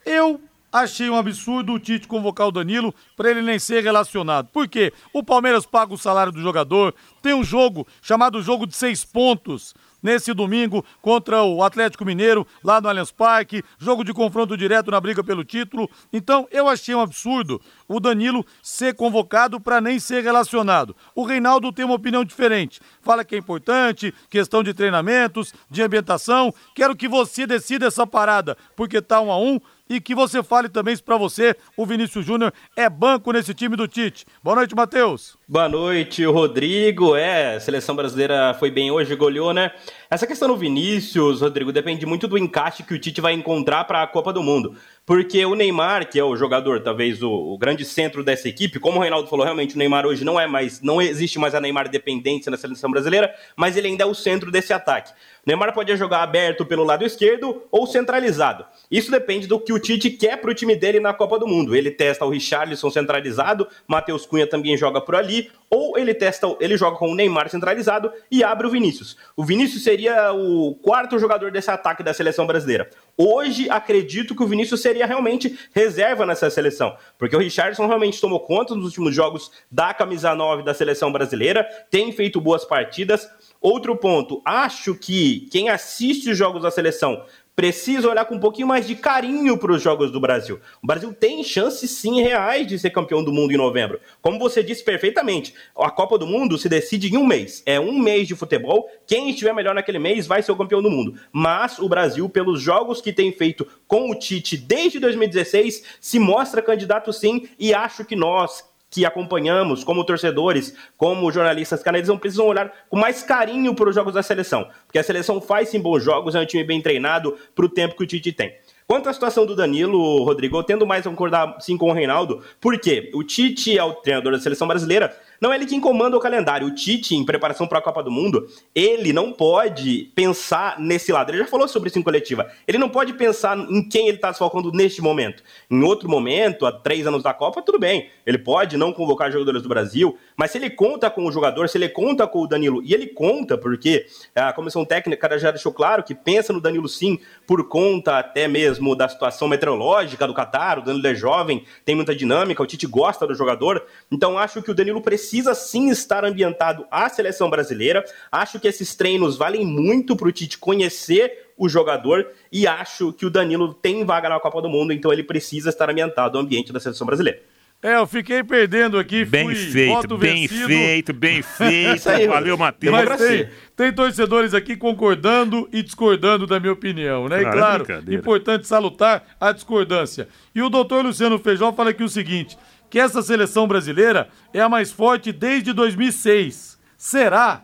Eu achei um absurdo o Tite convocar o Danilo para ele nem ser relacionado. Por quê? O Palmeiras paga o salário do jogador, tem um jogo chamado jogo de seis pontos nesse domingo contra o Atlético Mineiro, lá no Allianz Parque, jogo de confronto direto na briga pelo título. Então, eu achei um absurdo o Danilo ser convocado para nem ser relacionado. O Reinaldo tem uma opinião diferente. Fala que é importante, questão de treinamentos, de ambientação. Quero que você decida essa parada, porque tá um a um e que você fale também se para você o Vinícius Júnior é banco nesse time do Tite. Boa noite, Matheus. Boa noite, Rodrigo. É, a seleção brasileira foi bem hoje, goleou, né? Essa questão do Vinícius, Rodrigo, depende muito do encaixe que o Tite vai encontrar para a Copa do Mundo. Porque o Neymar, que é o jogador, talvez o, o, grande centro dessa equipe, como o Reinaldo falou, realmente o Neymar hoje não é mais, não existe mais a Neymar dependência na seleção brasileira, mas ele ainda é o centro desse ataque. Neymar pode jogar aberto pelo lado esquerdo ou centralizado. Isso depende do que o Tite quer para o time dele na Copa do Mundo. Ele testa o Richarlison centralizado, Matheus Cunha também joga por ali, ou ele testa, ele joga com o Neymar centralizado e abre o Vinícius. O Vinícius seria o quarto jogador desse ataque da seleção brasileira. Hoje acredito que o Vinícius seria realmente reserva nessa seleção, porque o Richardson realmente tomou conta nos últimos jogos da camisa 9 da seleção brasileira, tem feito boas partidas. Outro ponto, acho que quem assiste os jogos da seleção precisa olhar com um pouquinho mais de carinho para os jogos do Brasil. O Brasil tem chances sim reais de ser campeão do mundo em novembro. Como você disse perfeitamente, a Copa do Mundo se decide em um mês. É um mês de futebol. Quem estiver melhor naquele mês vai ser o campeão do mundo. Mas o Brasil, pelos jogos que tem feito com o Tite desde 2016, se mostra candidato sim e acho que nós que acompanhamos como torcedores, como jornalistas canadianos, precisam olhar com mais carinho para os jogos da seleção. Porque a seleção faz sim bons jogos, é um time bem treinado para o tempo que o Tite tem. Quanto à situação do Danilo, Rodrigo, eu tendo mais a concordar sim com o Reinaldo, porque o Tite é o treinador da seleção brasileira, não é ele quem comanda o calendário. O Tite, em preparação para a Copa do Mundo, ele não pode pensar nesse lado. Ele já falou sobre isso em coletiva. Ele não pode pensar em quem ele está desfalcando neste momento. Em outro momento, há três anos da Copa, tudo bem. Ele pode não convocar jogadores do Brasil, mas se ele conta com o jogador, se ele conta com o Danilo, e ele conta, porque a comissão técnica já deixou claro que pensa no Danilo sim, por conta até mesmo da situação meteorológica do Catar, o Danilo é jovem, tem muita dinâmica, o Tite gosta do jogador, então acho que o Danilo precisa precisa sim estar ambientado à seleção brasileira. Acho que esses treinos valem muito para o Tite conhecer o jogador e acho que o Danilo tem vaga na Copa do Mundo, então ele precisa estar ambientado ao ambiente da seleção brasileira. É, eu fiquei perdendo aqui. Bem feito, bem vencido. feito, bem <laughs> feito. aí, Valeu, Matheus. Mas tem, tem, torcedores aqui concordando e discordando da minha opinião, né? Claro, e claro, importante salutar a discordância. E o doutor Luciano Feijó fala aqui o seguinte: que essa seleção brasileira é a mais forte desde 2006. Será?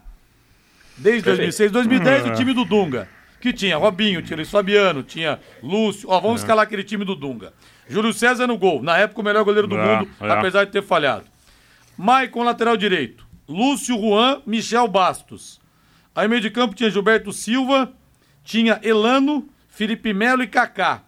Desde 2006. 2010, o time do Dunga, que tinha Robinho, tinha Luiz Fabiano, tinha Lúcio. Ó, vamos é. escalar aquele time do Dunga. Júlio César no gol, na época o melhor goleiro do é, mundo, é. apesar de ter falhado. Maicon, lateral direito. Lúcio Juan, Michel Bastos. Aí meio de campo tinha Gilberto Silva, tinha Elano, Felipe Melo e Kaká.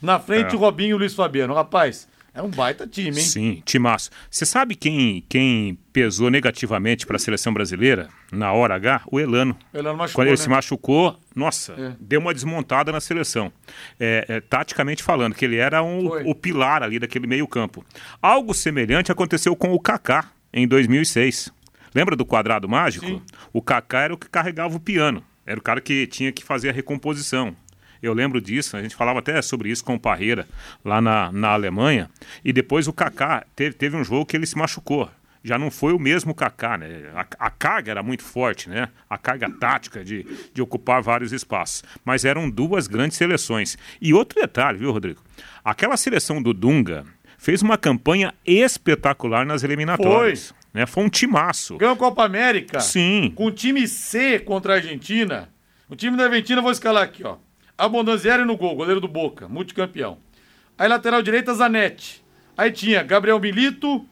Na frente, é. Robinho e Luiz Fabiano. Rapaz, é um baita time, hein? Sim, timaço. Você sabe quem, quem pesou negativamente para a seleção brasileira na hora H? O Elano. O Elano machucou, Quando ele né? se machucou, nossa, é. deu uma desmontada na seleção. É, é, taticamente falando, que ele era um, o pilar ali daquele meio campo. Algo semelhante aconteceu com o Kaká em 2006. Lembra do quadrado mágico? Sim. O Kaká era o que carregava o piano. Era o cara que tinha que fazer a recomposição. Eu lembro disso, a gente falava até sobre isso com o Parreira lá na, na Alemanha. E depois o Kaká teve, teve um jogo que ele se machucou. Já não foi o mesmo Kaká, né? A, a carga era muito forte, né? A carga tática de, de ocupar vários espaços. Mas eram duas grandes seleções. E outro detalhe, viu, Rodrigo? Aquela seleção do Dunga fez uma campanha espetacular nas eliminatórias. Né? Foi um timaço. Ganhou a Copa América. Sim. Com o time C contra a Argentina. O time da Argentina, vou escalar aqui, ó. Abondanzieri no gol, goleiro do Boca, multicampeão. Aí lateral direita, Zanetti. Aí tinha Gabriel Milito,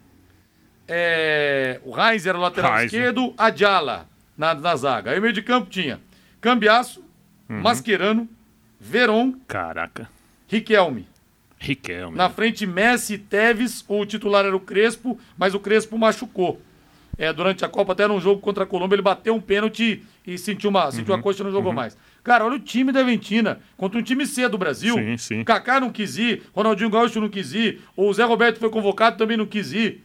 é, o Reis era o lateral Reis. esquerdo, Adjala na, na zaga. Aí meio de campo tinha Cambiaço, Uhum. Mascherano, Veron, Caraca. Riquelme. Riquelme. Na frente, Messi e Teves. O titular era o Crespo, mas o Crespo machucou. É, durante a Copa, até num jogo contra a Colômbia, ele bateu um pênalti e sentiu uma, sentiu Uhum. a coxa e não jogou mais. Cara, olha o time da Argentina contra um time C do Brasil. Sim, sim. Kaká não quis ir, Ronaldinho Gaúcho não quis ir, o Zé Roberto foi convocado também não quis ir.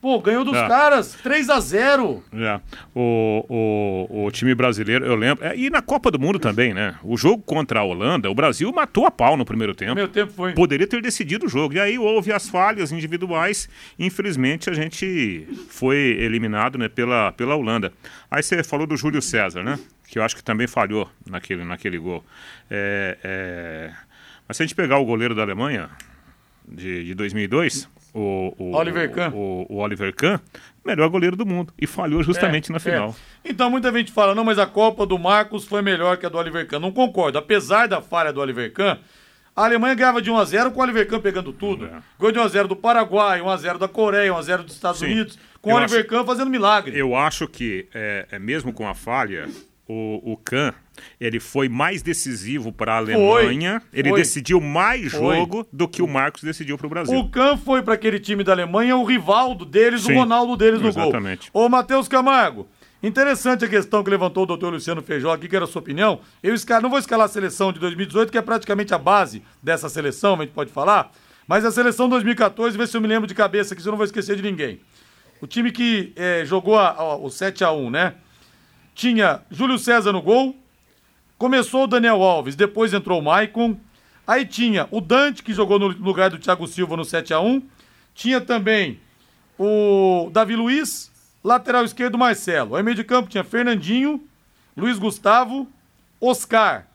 Pô, ganhou dos É. caras, 3 a 0 É. O, o, o time brasileiro, eu lembro. é, e na Copa do Mundo também, né? O jogo contra a Holanda, o Brasil matou a pau no primeiro tempo. Meu tempo foi. Poderia ter decidido o jogo. E aí houve as falhas individuais. Infelizmente, a gente foi eliminado né, pela, pela Holanda. Aí você falou do Júlio César, né? Que eu acho que também falhou naquele, naquele gol. É, é, Mas se a gente pegar o goleiro da Alemanha, de, de 2002, o, o, Oliver Kahn. O, o Oliver Kahn, melhor goleiro do mundo. E falhou justamente na final. É. Então muita gente fala, não, mas a Copa do Marcos foi melhor que a do Oliver Kahn. Não concordo. Apesar da falha do Oliver Kahn, a Alemanha ganhava de 1x0 com o Oliver Kahn pegando tudo. É. Ganhou de 1x0 do Paraguai, 1x0 da Coreia, 1x0 dos Estados Sim. Unidos, com o Eu Oliver acho- Kahn fazendo milagre. Eu acho que, é, é mesmo com a falha, o, o Kahn, ele foi mais decisivo para a Alemanha. Ele Foi. decidiu mais Foi. jogo do que o Marcos decidiu para o Brasil. O Kahn foi para aquele time da Alemanha o Rivaldo deles, Sim, o Ronaldo deles no exatamente. gol. Ô, Matheus Camargo, interessante a questão que levantou o doutor Luciano Feijó aqui, que era a sua opinião. Eu não vou escalar a seleção de 2018, que é praticamente a base dessa seleção, a gente pode falar. Mas a seleção 2014, vê se eu me lembro de cabeça, que eu não vou esquecer de ninguém. O time que eh, jogou a- a- o 7x1, né? Tinha Júlio César no gol, Começou o Daniel Alves, depois entrou o Maicon. Aí tinha o Dante, que jogou no lugar do Thiago Silva no 7x1. Tinha também o Davi Luiz, lateral esquerdo Marcelo. Aí meio de campo tinha Fernandinho, Luiz Gustavo, Oscar.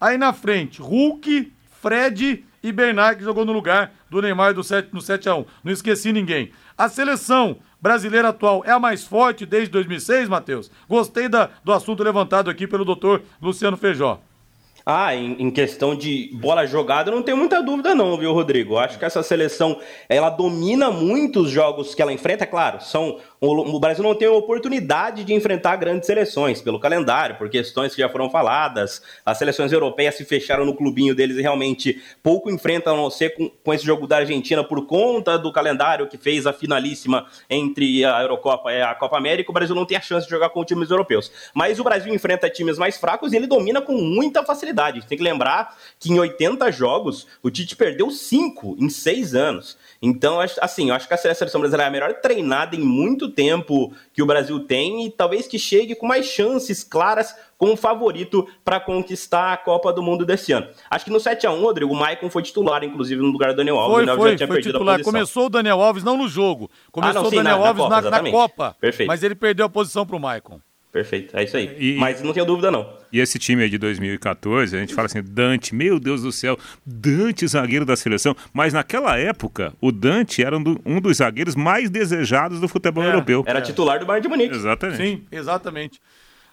Aí na frente, Hulk, Fred e Bernard, que jogou no lugar do Neymar do 7, no 7x1. Não esqueci ninguém. A seleção brasileira atual é a mais forte desde 2006, Matheus? Gostei da- do assunto levantado aqui pelo doutor Luciano Feijó. Ah, em, em questão de bola jogada, não tenho muita dúvida não, viu, Rodrigo? Acho que essa seleção, ela domina muito os jogos que ela enfrenta, claro, são o, o Brasil não tem oportunidade de enfrentar grandes seleções pelo calendário, por questões que já foram faladas, as seleções europeias se fecharam no clubinho deles e realmente pouco enfrentam, a não ser com, com esse jogo da Argentina por conta do calendário que fez a finalíssima entre a Eurocopa e a Copa América, o Brasil não tem a chance de jogar com times europeus. Mas o Brasil enfrenta times mais fracos e ele domina com muita facilidade. A gente tem que lembrar que em 80 jogos, o Tite perdeu 5 em 6 anos. Então, assim, eu acho que a seleção brasileira é a melhor treinada em muito tempo que o Brasil tem e talvez que chegue com mais chances claras como favorito para conquistar a Copa do Mundo desse ano. Acho que no 7x1, Rodrigo, o Maicon foi titular, inclusive, no lugar do Daniel Alves. Foi, o Daniel foi, já tinha foi perdido a titular. posição. Começou o Daniel Alves não no jogo. Começou Ah, não, o sim, Daniel na- na Alves Copa, na, na exatamente. Copa. Perfeito. Mas ele perdeu a posição pro Maicon. Perfeito, é isso aí. E- Mas não tenho dúvida, não. E esse time aí de 2014, a gente fala assim, Dante, meu Deus do céu, Dante, zagueiro da seleção. Mas naquela época, o Dante era um, do- um dos zagueiros mais desejados do futebol É, europeu. Era titular do Bayern de Munique. Exatamente. Sim, exatamente.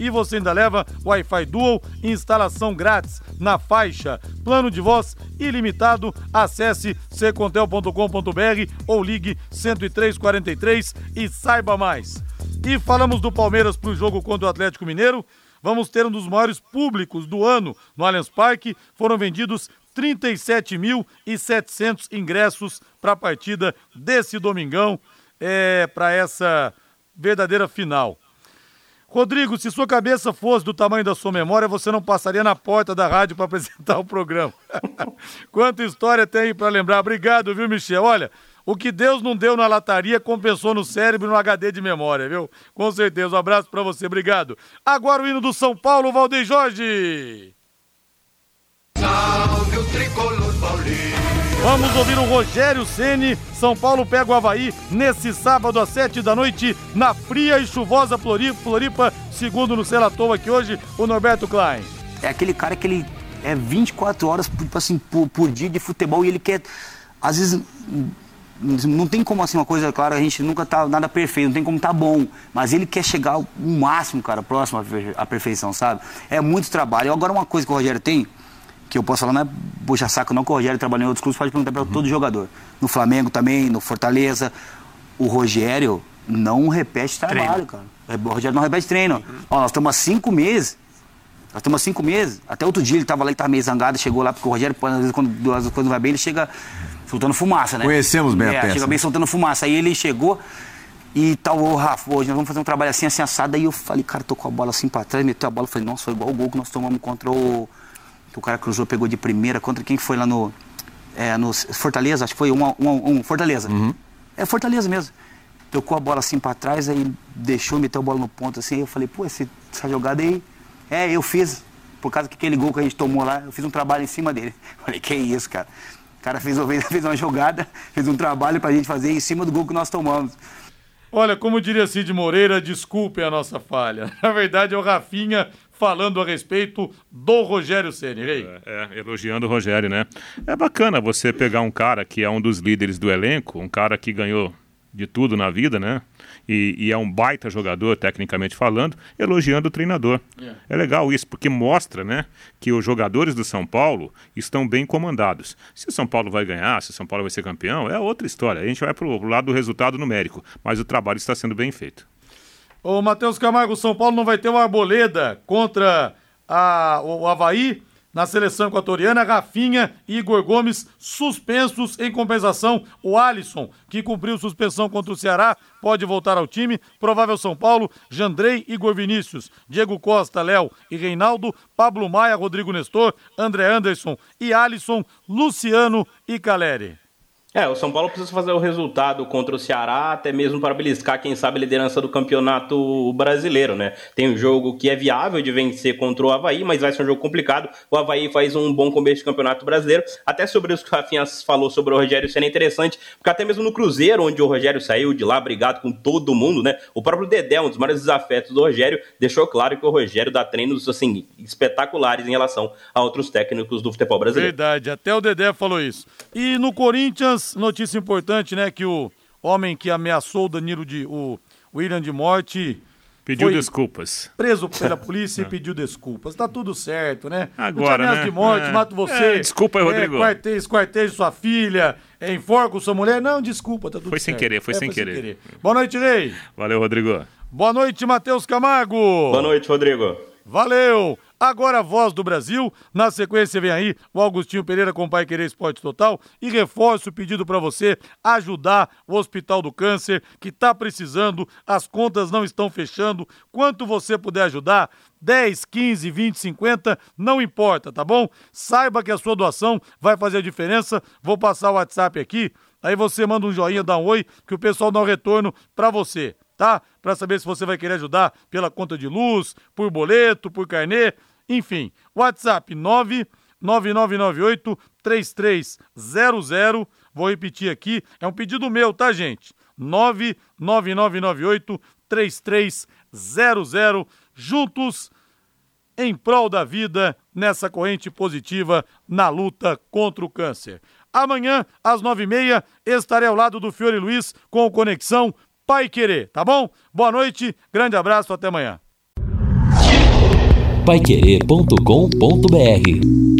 E você ainda leva Wi-Fi Dual, instalação grátis na faixa, plano de voz ilimitado. Acesse secontel.com.br ou ligue 10343 e saiba mais. E falamos do Palmeiras para o jogo contra o Atlético Mineiro. vamos ter um dos maiores públicos do ano no Allianz Parque. Foram vendidos 37.700 ingressos para a partida desse domingão, é, para essa verdadeira final. Rodrigo, se sua cabeça fosse do tamanho da sua memória, você não passaria na porta da rádio para <laughs> apresentar o programa. <laughs> Quanta história tem aí para lembrar. Obrigado, viu, Michel? Olha, o que Deus não deu na lataria compensou no cérebro e no HD de memória, viu? Com certeza. Um abraço para você. Obrigado. Agora o hino do São Paulo, Valdeir Jorge. Salve o tricolor. Vamos ouvir o Rogério Ceni. São Paulo pega o Havaí nesse sábado às sete da noite na fria e chuvosa Floripa, segundo no Celatoa aqui hoje, o Norberto Klein. É aquele cara que ele é 24 horas tipo assim, por, por dia de futebol e ele quer, às vezes, não tem como assim uma coisa, claro, a gente nunca tá nada perfeito, não tem como tá bom, mas ele quer chegar ao máximo, cara, próximo à perfeição, sabe? É muito trabalho. Agora uma coisa que o Rogério tem, que eu posso falar, não é puxa saco não, que o Rogério trabalhou em outros clubes, pode perguntar para uhum. todo jogador. No Flamengo também, no Fortaleza. O Rogério não repete trabalho, treino. cara. É, o Rogério não repete treino. Uhum. Ó, nós estamos há cinco meses. Nós estamos há cinco meses. Até outro dia ele estava lá e estava meio zangado, chegou lá, porque o Rogério, às vezes, quando as coisas não vai bem, ele chega soltando fumaça, né? Conhecemos bem é, a peça. Chega bem soltando fumaça. Aí ele chegou e tal, ô Rafa, hoje nós vamos fazer um trabalho assim, assim, assado. Aí eu falei, cara, tô com a bola assim pra trás, meteu a bola, falei, nossa, foi igual o gol que nós tomamos contra o que o cara cruzou, pegou de primeira contra quem foi lá no, é, no Fortaleza, acho que foi um, um, um Fortaleza. Uhum. É Fortaleza mesmo. Tocou a bola assim para trás, aí deixou, meteu a bola no ponto assim, aí eu falei, pô, esse, essa jogada aí, é, eu fiz, por causa que aquele gol que a gente tomou lá, eu fiz um trabalho em cima dele. <laughs> Falei, que isso, cara. O cara <laughs> fez, fez uma jogada, fez um trabalho pra gente fazer em cima do gol que nós tomamos. Olha, como diria Cid Moreira, desculpe a nossa falha. <laughs> Na verdade, é o Rafinha falando a respeito do Rogério Ceni. É, é, elogiando o Rogério, né? É bacana você pegar um cara que é um dos líderes do elenco, um cara que ganhou de tudo na vida, né? E, e, é um baita jogador, tecnicamente falando, elogiando o treinador. Yeah. É legal isso, porque mostra né, que os jogadores do São Paulo estão bem comandados. Se o São Paulo vai ganhar, se o São Paulo vai ser campeão, é outra história. A gente vai para o lado do resultado numérico, mas o trabalho está sendo bem feito. Ô, Matheus Camargo, São Paulo não vai ter uma arboleda contra a, o Havaí na seleção equatoriana, Rafinha e Igor Gomes suspensos em compensação. O Alisson, que cumpriu suspensão contra o Ceará, pode voltar ao time. Provável São Paulo, Jandrei, Igor Vinícius, Diego Costa, Léo e Reinaldo, Pablo Maia, Rodrigo Nestor, André Anderson e Alisson, Luciano e Caleri. É, o São Paulo precisa fazer o resultado contra o Ceará, até mesmo para beliscar, quem sabe, a liderança do campeonato brasileiro, né? Tem um jogo que é viável de vencer contra o Havaí, mas vai ser um jogo complicado. O Havaí faz um bom começo de campeonato brasileiro. Até sobre isso que o Rafinha falou sobre o Rogério sendo interessante, porque até mesmo no Cruzeiro, onde o Rogério saiu de lá, brigado com todo mundo, né? O próprio Dedé, um dos maiores desafetos do Rogério, deixou claro que o Rogério dá treinos, assim, espetaculares em relação a outros técnicos do futebol brasileiro. Verdade, até o Dedé falou isso. E no Corinthians, notícia importante, né? Que o homem que ameaçou o Danilo de. o William de morte. Pediu desculpas. Preso pela polícia e <laughs> pediu desculpas. Tá tudo certo, né? Agora, né? de morte, é. mato você. É, desculpa aí, Rodrigo. É, quartejo, esquartejo sua filha, é, enforca sua mulher. Não, desculpa, tá tudo foi certo. Sem querer, foi, é, sem, foi querer. sem querer. Boa noite, Rei. Valeu, Rodrigo. Boa noite, Matheus Camargo. Boa noite, Rodrigo. Valeu. Agora a voz do Brasil. Na sequência vem aí o Augustinho Pereira com o Pai Querer Esporte Total. E reforço o pedido para você ajudar o Hospital do Câncer, que está precisando, as contas não estão fechando. Quanto você puder ajudar, 10, 15, 20, 50, não importa, tá bom? Saiba que a sua doação vai fazer a diferença. Vou passar o WhatsApp aqui. Aí você manda um joinha, dá um oi, que o pessoal dá um retorno para você, tá? Para saber se você vai querer ajudar pela conta de luz, por boleto, por carnê. Enfim, WhatsApp 99998 3300. Vou repetir aqui, é um pedido meu, tá, gente? 99998 3300. Juntos em prol da vida nessa corrente positiva na luta contra o câncer. Amanhã, às nove e meia, estarei ao lado do Fiore Luiz com o Conexão Pai Querer, tá bom? Boa noite, grande abraço, até amanhã paiquerê.com.br